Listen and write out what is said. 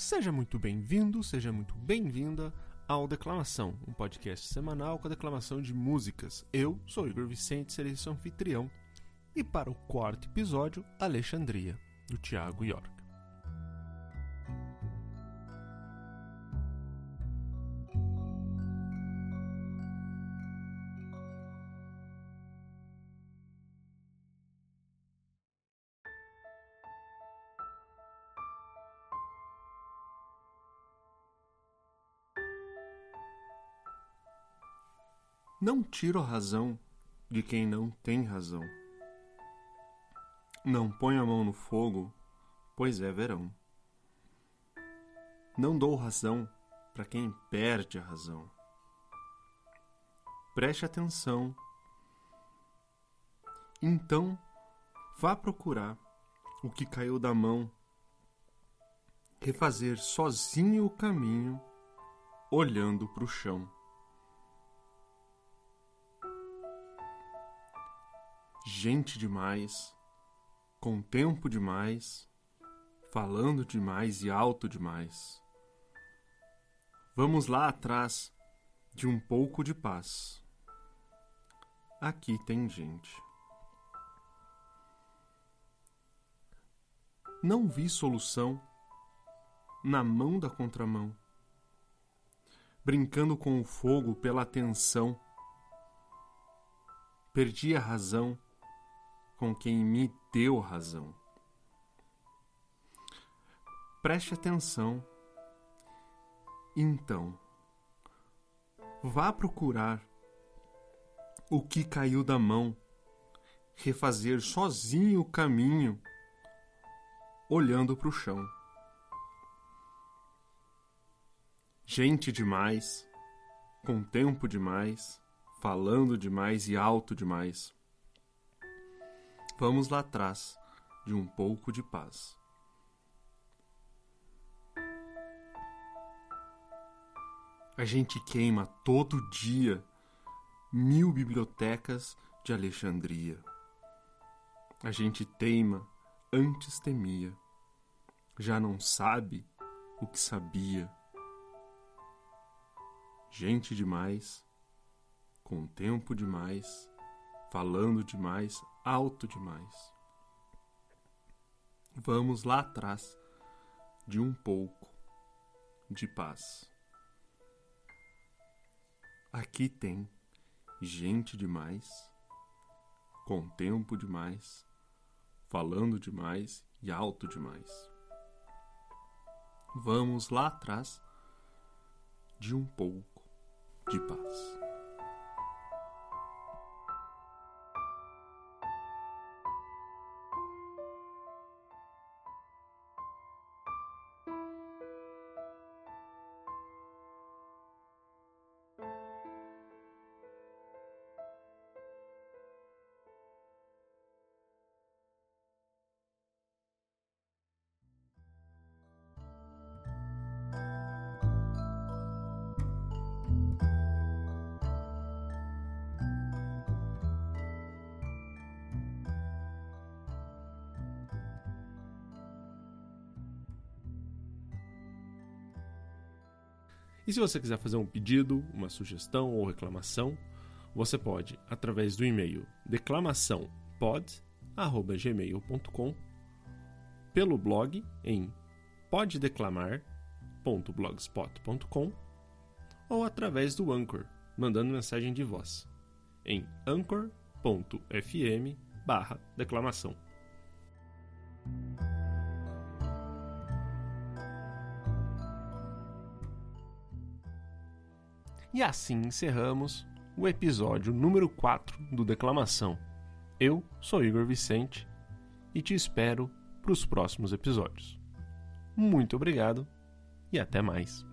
Seja muito bem-vindo, seja muito bem-vinda ao Declamação, um podcast semanal com a declamação de músicas. Eu sou Igor Vicente, serei seu anfitrião. E para o quarto episódio, Alexandria, do Tiago York. Não tiro a razão de quem não tem razão. Não põe a mão no fogo, pois é verão. Não dou razão para quem perde a razão. Preste atenção. Então, vá procurar o que caiu da mão, refazer sozinho o caminho, olhando para o chão. Gente demais, com tempo demais, falando demais e alto demais. Vamos lá atrás de um pouco de paz. Aqui tem gente. Não vi solução na mão da contramão, brincando com o fogo pela atenção. Perdi a razão com quem me deu razão. Preste atenção. Então, vá procurar o que caiu da mão, refazer sozinho o caminho, olhando para o chão. Gente demais, com tempo demais, falando demais e alto demais. Vamos lá atrás de um pouco de paz. A gente queima todo dia mil bibliotecas de Alexandria. A gente teima, antes temia, já não sabe o que sabia. Gente demais, com tempo demais, falando demais, alto demais. Vamos lá atrás de um pouco de paz. Aqui tem gente demais, com tempo demais, falando demais e alto demais. Vamos lá atrás de um pouco de paz. E se você quiser fazer um pedido, uma sugestão ou reclamação, você pode através do e-mail declamaçãopod@gmail.com, pelo blog em poddeclamar.blogspot.com ou através do Anchor, mandando mensagem de voz em anchor.fm/declamação. E assim encerramos o episódio número 4 do Declamação. Eu sou Igor Vicente e te espero para os próximos episódios. Muito obrigado e até mais.